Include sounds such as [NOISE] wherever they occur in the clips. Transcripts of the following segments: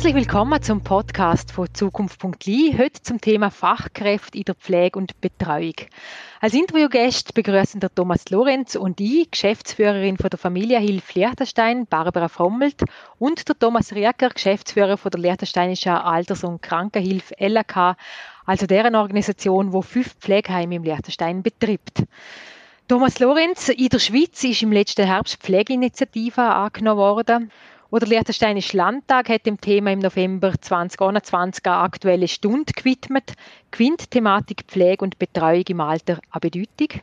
Herzlich willkommen zum Podcast von Zukunft.li. Heute zum Thema Fachkräfte in der Pflege und Betreuung. Als Interviewgäste begrüßen der Thomas Lorenz und ich, Geschäftsführerin von der Familienhilfe Liechtenstein, Barbara Frommelt, und der Thomas Rieker, Geschäftsführer von der Liechtensteinischen Alters- und Krankenhilfe LAK, also deren Organisation, wo fünf Pflegeheime im Liechtenstein betreibt. Thomas Lorenz, in der Schweiz ist im letzten Herbst Pflegeinitiative angenommen worden. Oder der Liechtensteinische Landtag hat dem Thema im November 2021 eine aktuelle Stunde gewidmet. Gewinnt Thematik Pflege und Betreuung im Alter an Bedeutung?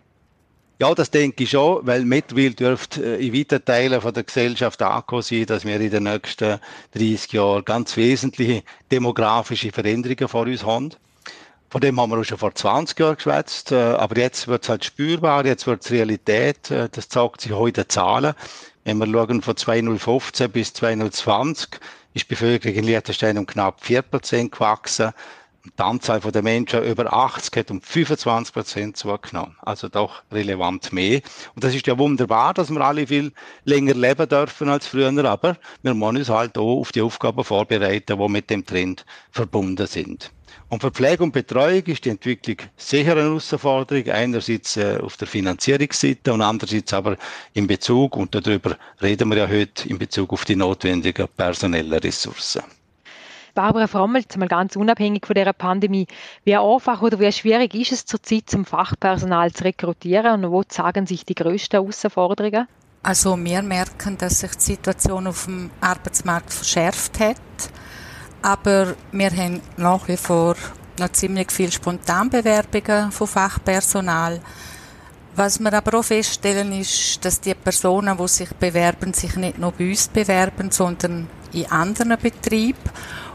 Ja, das denke ich schon, weil mittlerweile dürfte äh, in weiten Teilen von der Gesellschaft angekommen sein, dass wir in den nächsten 30 Jahren ganz wesentliche demografische Veränderungen vor uns haben. Von dem haben wir auch schon vor 20 Jahren geschwätzt, äh, aber jetzt wird es halt spürbar, jetzt wird es Realität, äh, das zeigt sich heute Zahlen. Wenn wir schauen, von 2015 bis 2020 ist die Bevölkerung in Liechtenstein um knapp 4% gewachsen. Die Anzahl der Menschen über 80 hat um 25 Prozent zugenommen. Also doch relevant mehr. Und das ist ja wunderbar, dass wir alle viel länger leben dürfen als früher, aber wir müssen uns halt auch auf die Aufgaben vorbereiten, die mit dem Trend verbunden sind. Und für Pflege und Betreuung ist die Entwicklung sicher eine Herausforderung. Einerseits äh, auf der Finanzierungsseite und andererseits aber in Bezug, und darüber reden wir ja heute, in Bezug auf die notwendigen personellen Ressourcen. Barbara Frommelt, mal ganz unabhängig von der Pandemie, wie einfach oder wie schwierig ist es zurzeit, zum Fachpersonal zu rekrutieren und wo zeigen sich die grössten Herausforderungen? Also wir merken, dass sich die Situation auf dem Arbeitsmarkt verschärft hat aber wir haben nach wie vor noch ziemlich viele Spontanbewerbungen von Fachpersonal. Was wir aber auch feststellen ist, dass die Personen, die sich bewerben, sich nicht nur bei uns bewerben, sondern in anderen Betrieben.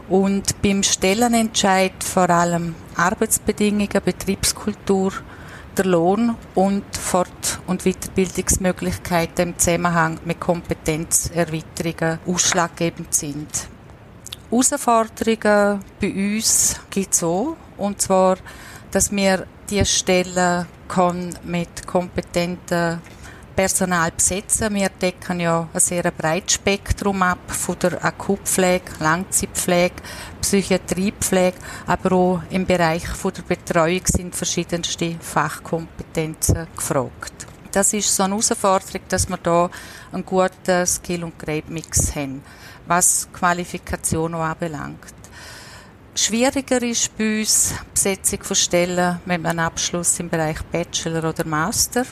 Und beim Stellenentscheid vor allem Arbeitsbedingungen, Betriebskultur, der Lohn und Fort- und Weiterbildungsmöglichkeiten im Zusammenhang mit Kompetenzerweiterungen ausschlaggebend sind. Herausforderungen bei uns gibt es. Und zwar, dass wir diese Stellen mit kompetenten Personal besetzen. Wir decken ja ein sehr breites Spektrum ab, von der Akutpflege, Langzeitpflege, Psychiatriepflege, aber auch im Bereich der Betreuung sind verschiedenste Fachkompetenzen gefragt. Das ist so eine Herausforderung, dass wir da einen guten Skill- und Grade-Mix haben was Qualifikation anbelangt. Schwieriger ist bei uns die Besetzung von Stellen mit einem Abschluss im Bereich Bachelor oder Master.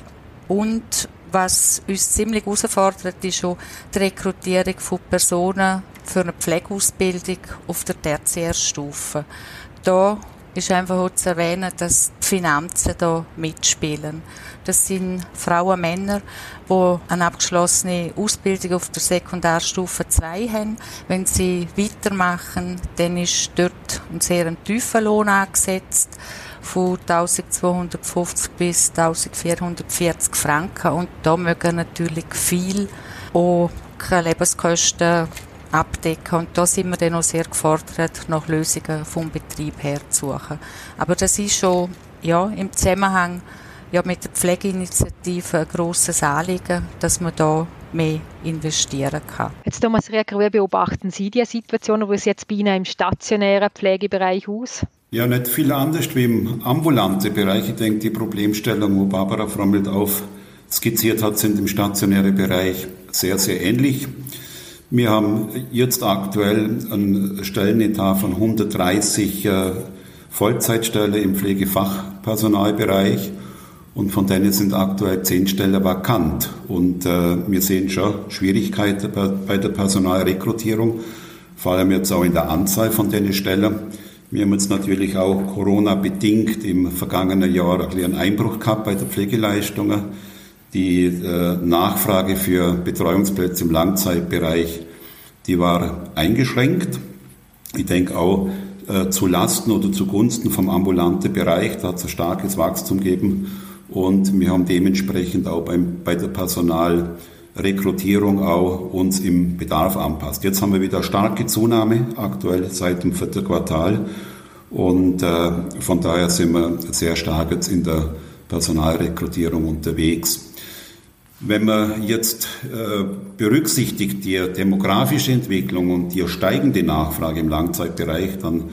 Und was uns ziemlich herausfordert, ist auch die Rekrutierung von Personen für eine Pflegeausbildung auf der Tertiärstufe. Da ist einfach auch zu erwähnen, dass die Finanzen da mitspielen. Das sind Frauen und Männer, die eine abgeschlossene Ausbildung auf der Sekundarstufe 2 haben. Wenn sie weitermachen, dann ist dort ein sehr tiefer Lohn angesetzt von 1250 bis 1440 Franken und da mögen natürlich viel auch keine Lebenskosten abdecken. Und da sind wir dann auch sehr gefordert, nach Lösungen vom Betrieb her zu suchen. Aber das ist schon ja, im Zusammenhang ja, mit der Pflegeinitiative ein grosses Anliegen, dass man da mehr investieren kann. Jetzt Thomas Rieger, wie beobachten Sie die Situation, wo es jetzt bei Ihnen im stationären Pflegebereich aus? Ja, nicht viel anders wie im ambulanten Bereich. Ich denke, die Problemstellung, wo Barbara Frommelt auf skizziert hat, sind im stationären Bereich sehr, sehr ähnlich. Wir haben jetzt aktuell einen Stellenetat von 130 äh, Vollzeitstellen im Pflegefachpersonalbereich und von denen sind aktuell zehn Stellen vakant. Und äh, wir sehen schon Schwierigkeiten bei, der Personalrekrutierung, vor allem jetzt auch in der Anzahl von den Stellen. Wir haben jetzt natürlich auch Corona-bedingt im vergangenen Jahr einen Einbruch gehabt bei den Pflegeleistungen. Die äh, Nachfrage für Betreuungsplätze im Langzeitbereich, die war eingeschränkt. Ich denke auch äh, zu Lasten oder zugunsten vom ambulanten Bereich, da hat es ein starkes Wachstum gegeben und wir haben dementsprechend auch beim, bei der Personalrekrutierung auch uns im Bedarf anpasst. Jetzt haben wir wieder starke Zunahme, aktuell seit dem vierten Quartal. Und äh, von daher sind wir sehr stark jetzt in der Personalrekrutierung unterwegs. Wenn man jetzt äh, berücksichtigt die demografische Entwicklung und die steigende Nachfrage im Langzeitbereich, dann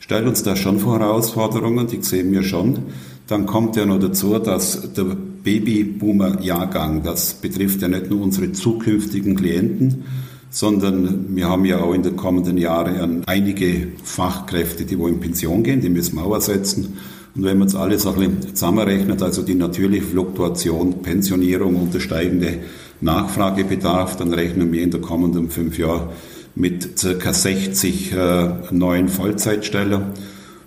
stellt uns das schon vor Herausforderungen, die sehen wir schon. Dann kommt ja noch dazu, dass der Babyboomer-Jahrgang, das betrifft ja nicht nur unsere zukünftigen Klienten, sondern wir haben ja auch in den kommenden Jahren einige Fachkräfte, die wo in Pension gehen, die müssen wir auch ersetzen. Und wenn man jetzt alles ein zusammenrechnet, also die natürliche Fluktuation, Pensionierung und der steigende Nachfragebedarf, dann rechnen wir in den kommenden fünf Jahren mit circa 60 äh, neuen Vollzeitstellen.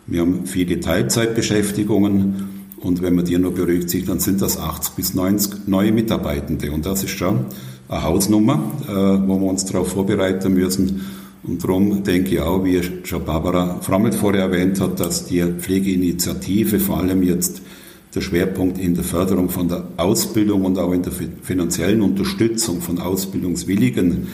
Wir haben viele Teilzeitbeschäftigungen und wenn man die nur berücksichtigt, dann sind das 80 bis 90 neue Mitarbeitende. Und das ist schon eine Hausnummer, äh, wo wir uns darauf vorbereiten müssen. Und darum denke ich auch, wie schon Barbara Frommelt vorher erwähnt hat, dass die Pflegeinitiative vor allem jetzt der Schwerpunkt in der Förderung von der Ausbildung und auch in der finanziellen Unterstützung von Ausbildungswilligen,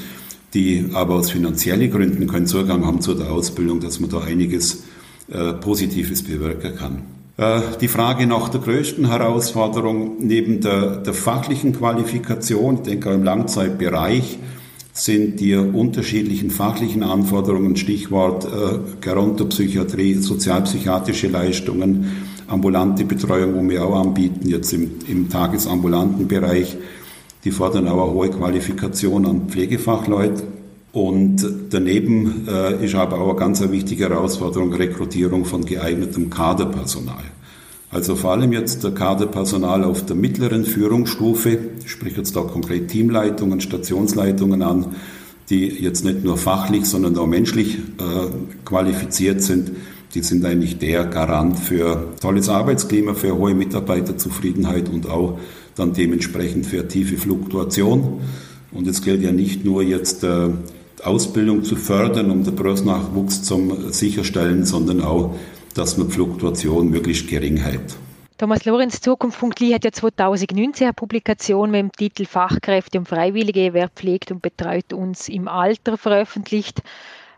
die aber aus finanziellen Gründen keinen Zugang haben zu der Ausbildung, dass man da einiges äh, Positives bewirken kann. Äh, die Frage nach der größten Herausforderung neben der, der fachlichen Qualifikation, ich denke auch im Langzeitbereich, sind die unterschiedlichen fachlichen Anforderungen, Stichwort äh, Gerontopsychiatrie, sozialpsychiatrische Leistungen, ambulante Betreuung, wo wir auch anbieten, jetzt im, im tagesambulanten Bereich, die fordern eine hohe Qualifikation an Pflegefachleute. Und daneben äh, ist aber auch eine ganz wichtige Herausforderung Rekrutierung von geeignetem Kaderpersonal. Also vor allem jetzt der Kaderpersonal auf der mittleren Führungsstufe, ich spreche jetzt da konkret Teamleitungen, Stationsleitungen an, die jetzt nicht nur fachlich, sondern auch menschlich äh, qualifiziert sind. Die sind eigentlich der Garant für tolles Arbeitsklima, für hohe Mitarbeiterzufriedenheit und auch dann dementsprechend für tiefe Fluktuation. Und es gilt ja nicht nur jetzt äh, Ausbildung zu fördern, um den Berufsnachwuchs zu sicherstellen, sondern auch, dass man Fluktuation möglichst gering hält. Thomas Lorenz, Zukunft.li hat ja 2019 eine Publikation mit dem Titel Fachkräfte und Freiwillige, wer pflegt und betreut uns im Alter veröffentlicht.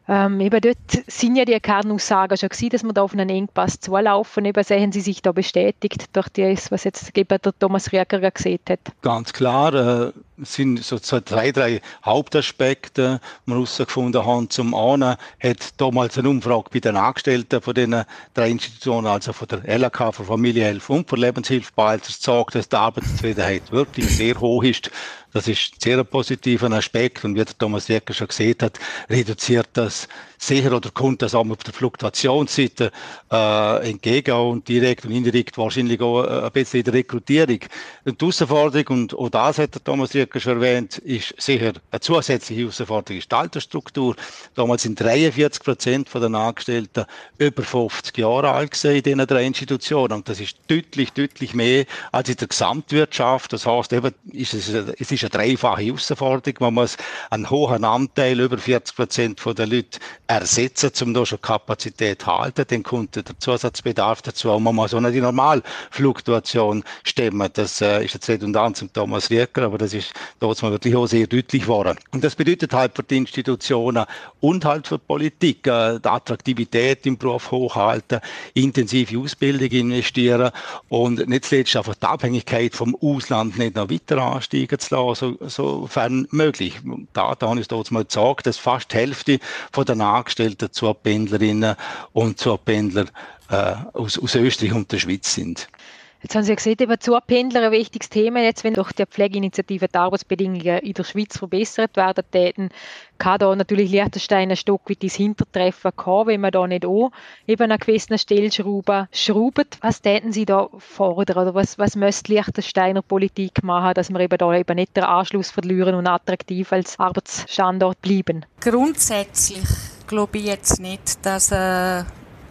Ähm, eben dort sind ja die Erkennungssagen schon gewesen, dass wir da auf einen Engpass zulaufen. Eben sehen Sie sich da bestätigt durch das, was jetzt eben der Thomas Rieger gesehen hat? Ganz klar, äh, sind so drei, drei Hauptaspekte, die wir herausgefunden haben. Zum einen hat damals eine Umfrage bei den Angestellten von den drei Institutionen, also von der LK, von Familienhilfe und von Lebenshilfe, beides gezeigt, dass die Arbeitszufriedenheit wirklich sehr hoch ist. Das ist ein sehr positiver Aspekt und wie der Thomas Jäger schon gesehen hat, reduziert das sicher oder kommt das auch auf der Fluktuationsseite äh, entgegen und direkt und indirekt wahrscheinlich auch äh, ein bisschen in der Rekrutierung. Und die Herausforderung, und auch das hat der Thomas Jäger schon erwähnt, ist sicher eine zusätzliche Herausforderung ist die Altersstruktur. Damals sind 43 Prozent den Angestellten über 50 Jahre alt gewesen in diesen drei Institutionen und das ist deutlich, deutlich mehr als in der Gesamtwirtschaft. Das heißt, eben, ist es, es ist eine dreifache Herausforderung. Man muss einen hohen Anteil, über 40 Prozent von den Leuten ersetzen, um da schon Kapazität zu halten. Dann kommt der Zusatzbedarf dazu. Muss auch nicht die Normalfluktuation stemmen. Das äh, ist jetzt redundant zum Thomas Rieker, aber das ist dort mal wirklich auch sehr deutlich geworden. Und das bedeutet halt für die Institutionen und halt für die Politik, äh, die Attraktivität im Beruf hochhalten, intensive Ausbildung investieren und nicht zuletzt einfach die Abhängigkeit vom Ausland nicht noch weiter ansteigen zu lassen, so, sofern möglich. Da, da habe ich dort mal gesagt, dass fast die Hälfte von den Angestellten zur Pendlerinnen und zur Pendler äh, aus, aus Österreich und der Schweiz sind. Jetzt haben Sie ja gesehen, eben Zupendler ein wichtiges Thema. Jetzt, wenn durch die Pflegeinitiative die Arbeitsbedingungen in der Schweiz verbessert werden täten, kann da natürlich Liechtenstein ein Stück weit ins Hintertreffen kommen, wenn man da nicht auch eben an gewissen Stellschrauben schraubt. Was täten Sie da fordern oder was, was müsste Liechtensteiner Politik machen, dass wir eben da eben nicht den Anschluss verlieren und attraktiv als Arbeitsstandort bleiben? Grundsätzlich glaube ich jetzt nicht, dass äh,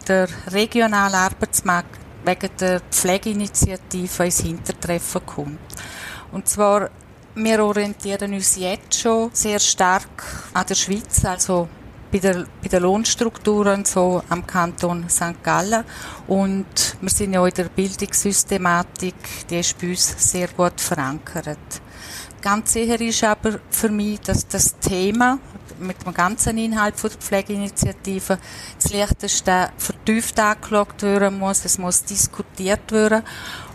der regionale Arbeitsmarkt wegen der Pflegeinitiative ins Hintertreffen kommt. Und zwar, wir orientieren uns jetzt schon sehr stark an der Schweiz, also bei der, bei der Lohnstrukturen so am Kanton St. Gallen. Und wir sind ja in der Bildungssystematik, die ist bei uns sehr gut verankert. Ganz sicher ist aber für mich, dass das Thema mit dem ganzen Inhalt von der Pflegeinitiative das Lichteste vertieft angeschaut werden muss. Es muss diskutiert werden.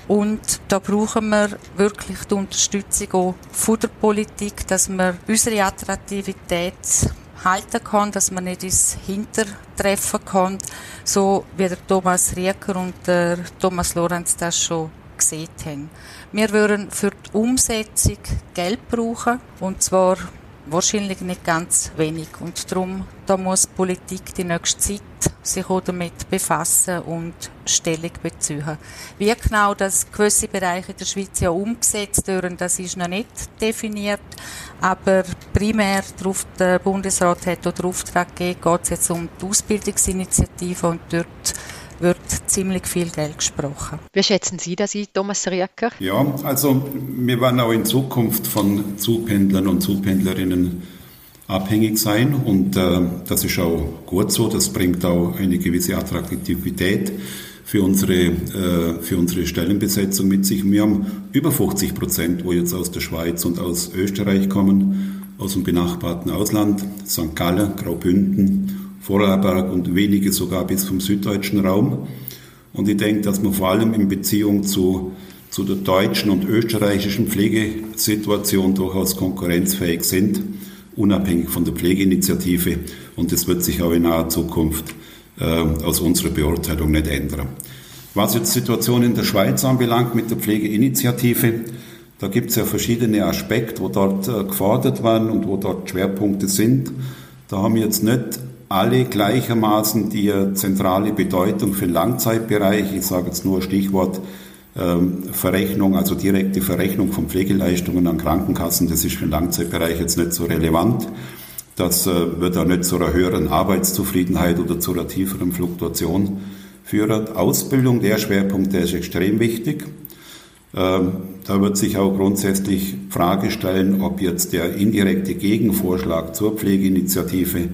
Und da brauchen wir wirklich die Unterstützung auch von der Politik, dass wir unsere Attraktivität halten kann, dass man nicht ins Hintertreffen kann, so wie der Thomas Rieker und der Thomas Lorenz das schon gesehen haben. Wir würden für die Umsetzung Geld brauchen, und zwar wahrscheinlich nicht ganz wenig. Und darum, da muss Politik die nächste Zeit sich auch damit befassen und Stellung beziehen. Wie genau das gewisse Bereiche in der Schweiz ja umgesetzt werden, das ist noch nicht definiert. Aber primär darauf, der Bundesrat hat auch den Auftrag gegeben, geht es jetzt um die Ausbildungsinitiative und dort wird ziemlich viel Geld gesprochen. Wie schätzen Sie das ein, Thomas Rieker? Ja, also wir werden auch in Zukunft von Zugpendlern und Zugpendlerinnen abhängig sein und äh, das ist auch gut so. Das bringt auch eine gewisse Attraktivität für unsere, äh, für unsere Stellenbesetzung mit sich. Wir haben über 50 Prozent, wo jetzt aus der Schweiz und aus Österreich kommen, aus dem benachbarten Ausland, St. Gallen, Graubünden Vorarlberg und wenige sogar bis vom süddeutschen Raum. Und ich denke, dass wir vor allem in Beziehung zu, zu der deutschen und österreichischen Pflegesituation durchaus konkurrenzfähig sind, unabhängig von der Pflegeinitiative. Und das wird sich auch in naher Zukunft äh, aus unserer Beurteilung nicht ändern. Was jetzt Situation in der Schweiz anbelangt mit der Pflegeinitiative, da gibt es ja verschiedene Aspekte, wo dort äh, gefordert werden und wo dort Schwerpunkte sind. Da haben wir jetzt nicht alle gleichermaßen die zentrale Bedeutung für den Langzeitbereich. Ich sage jetzt nur Stichwort ähm, Verrechnung, also direkte Verrechnung von Pflegeleistungen an Krankenkassen. Das ist für den Langzeitbereich jetzt nicht so relevant. Das äh, wird auch nicht zu einer höheren Arbeitszufriedenheit oder zu einer tieferen Fluktuation führen. Ausbildung, der Schwerpunkt, der ist extrem wichtig. Ähm, da wird sich auch grundsätzlich Frage stellen, ob jetzt der indirekte Gegenvorschlag zur Pflegeinitiative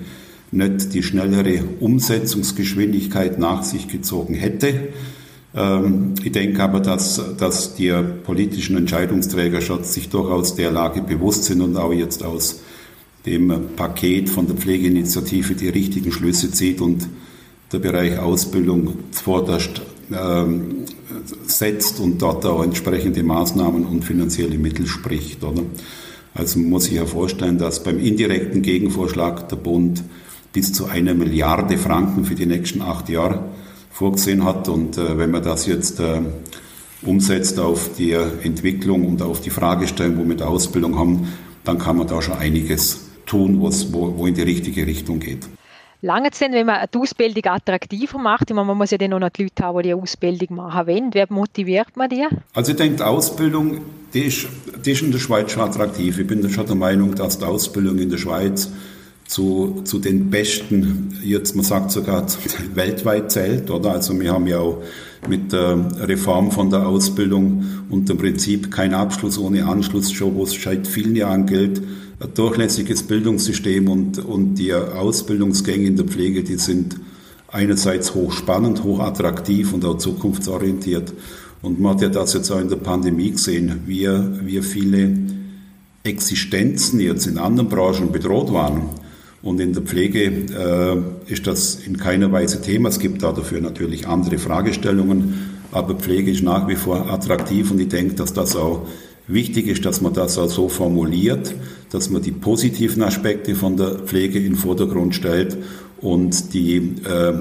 nicht die schnellere Umsetzungsgeschwindigkeit nach sich gezogen hätte. Ähm, ich denke aber, dass, dass die politischen Entscheidungsträger sich durchaus der Lage bewusst sind und auch jetzt aus dem Paket von der Pflegeinitiative die richtigen Schlüsse zieht und der Bereich Ausbildung zuvorderst ähm, setzt und dort auch entsprechende Maßnahmen und finanzielle Mittel spricht. Oder? Also man muss sich ja vorstellen, dass beim indirekten Gegenvorschlag der Bund bis zu einer Milliarde Franken für die nächsten acht Jahre vorgesehen hat. Und äh, wenn man das jetzt äh, umsetzt auf die Entwicklung und auf die Fragestellung, wo wir mit Ausbildung haben, dann kann man da schon einiges tun, wo, wo in die richtige Richtung geht. Lange denn, wenn man die Ausbildung attraktiver macht? Ich meine, man muss ja dann noch die Leute haben, die die Ausbildung machen wollen. Wer motiviert man die? Also ich denke, die Ausbildung, die ist, die ist in der Schweiz schon attraktiv. Ich bin schon der Meinung, dass die Ausbildung in der Schweiz zu, zu den besten, jetzt man sagt sogar [LAUGHS] weltweit zählt, oder? Also wir haben ja auch mit der Reform von der Ausbildung und dem Prinzip kein Abschluss ohne Anschluss schon, wo es seit vielen Jahren gilt, ein durchlässiges Bildungssystem und, und die Ausbildungsgänge in der Pflege, die sind einerseits hochspannend, hochattraktiv und auch zukunftsorientiert. Und man hat ja das jetzt auch in der Pandemie gesehen, wie, wie viele Existenzen jetzt in anderen Branchen bedroht waren und in der Pflege äh, ist das in keiner Weise Thema. Es gibt da dafür natürlich andere Fragestellungen, aber Pflege ist nach wie vor attraktiv und ich denke, dass das auch wichtig ist, dass man das auch so formuliert, dass man die positiven Aspekte von der Pflege in den Vordergrund stellt und die äh,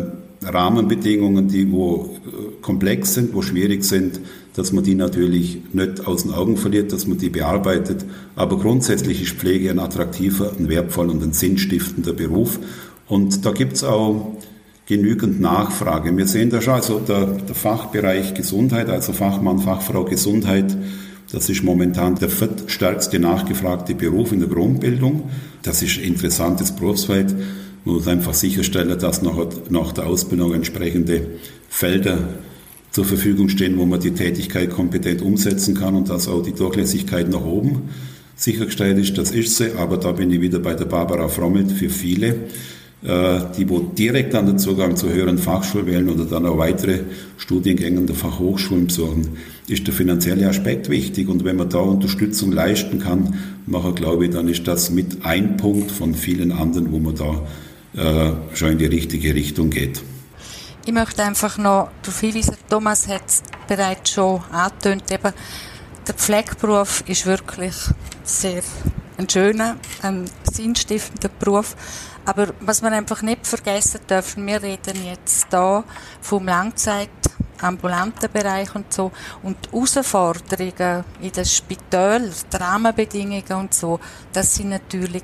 Rahmenbedingungen, die wo äh, komplex sind, wo schwierig sind, dass man die natürlich nicht aus den Augen verliert, dass man die bearbeitet. Aber grundsätzlich ist Pflege ein attraktiver, ein wertvoller und ein sinnstiftender Beruf. Und da gibt es auch genügend Nachfrage. Wir sehen da schon, also der, der Fachbereich Gesundheit, also Fachmann, Fachfrau Gesundheit, das ist momentan der viertstärkste nachgefragte Beruf in der Grundbildung. Das ist ein interessantes Berufsfeld. Muss einfach sicherstellen, dass nach, nach der Ausbildung entsprechende Felder zur Verfügung stehen, wo man die Tätigkeit kompetent umsetzen kann und dass auch die Durchlässigkeit nach oben sichergestellt ist. Das ist sie, aber da bin ich wieder bei der Barbara Frommelt für viele, äh, die wo direkt an den Zugang zur höheren Fachschule wählen oder dann auch weitere Studiengänge der Fachhochschulen besuchen, ist der finanzielle Aspekt wichtig. Und wenn man da Unterstützung leisten kann, nachher glaube ich, dann ist das mit ein Punkt von vielen anderen, wo man da äh, schon in die richtige Richtung geht. Ich möchte einfach noch darauf hinweisen, Thomas hat bereits schon angetönt, eben, der Pflegeberuf ist wirklich sehr ein schöner, ein sinnstiftender Beruf. Aber was man einfach nicht vergessen dürfen, wir reden jetzt da vom Langzeit Bereich und so. Und die Herausforderungen in den Spitälern, die Rahmenbedingungen und so, das sind natürlich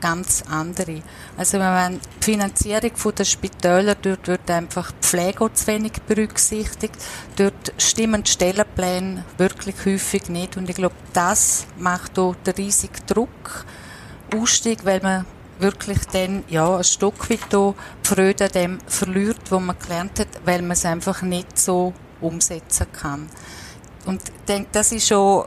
ganz andere. Also wenn man die Finanzierung der Spitäler, dort wird einfach die Pflege zu wenig berücksichtigt. Dort stimmen die Stellenpläne wirklich häufig nicht. Und ich glaube, das macht auch den riesigen Druck, Ausstieg, weil man wirklich dann, ja, ein Stück weit hier Freude dem verliert, wo man gelernt hat, weil man es einfach nicht so umsetzen kann. Und ich denke, das ist schon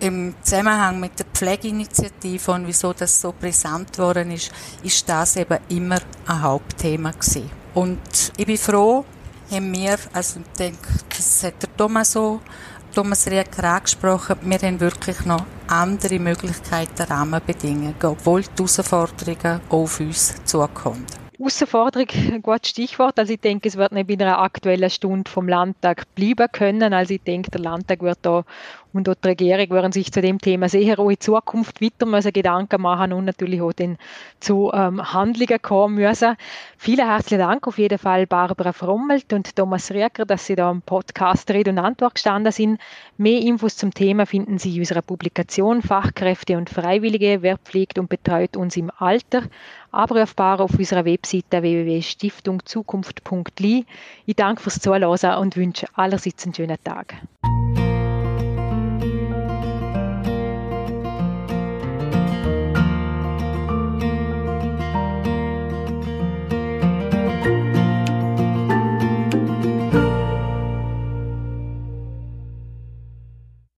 im Zusammenhang mit der Pflegeinitiative und wieso das so brisant geworden ist, ist das eben immer ein Hauptthema gewesen. Und ich bin froh, haben wir, also ich denke, das hat der Thomas so, Thomas Rieker angesprochen, wir haben wirklich noch andere Möglichkeiten, Rahmenbedingungen, obwohl die Herausforderungen auf uns zukommen. Herausforderung, ein gutes Stichwort. Also ich denke, es wird nicht in einer aktuellen Stunde vom Landtag bleiben können. Also ich denke, der Landtag wird da und auch die Regierung werden sich zu dem Thema sehr in Zukunft weiter müssen Gedanken machen und natürlich auch dann zu ähm, Handlungen kommen müssen. Vielen herzlichen Dank auf jeden Fall Barbara Frommelt und Thomas Rieker, dass Sie da im Podcast Rede und Antwort gestanden sind. Mehr Infos zum Thema finden Sie in unserer Publikation Fachkräfte und Freiwillige, wer pflegt und betreut uns im Alter, abrufbar auf unserer Webseite www.stiftungzukunft.li. Ich danke fürs Zuhören und wünsche allerseits einen schönen Tag.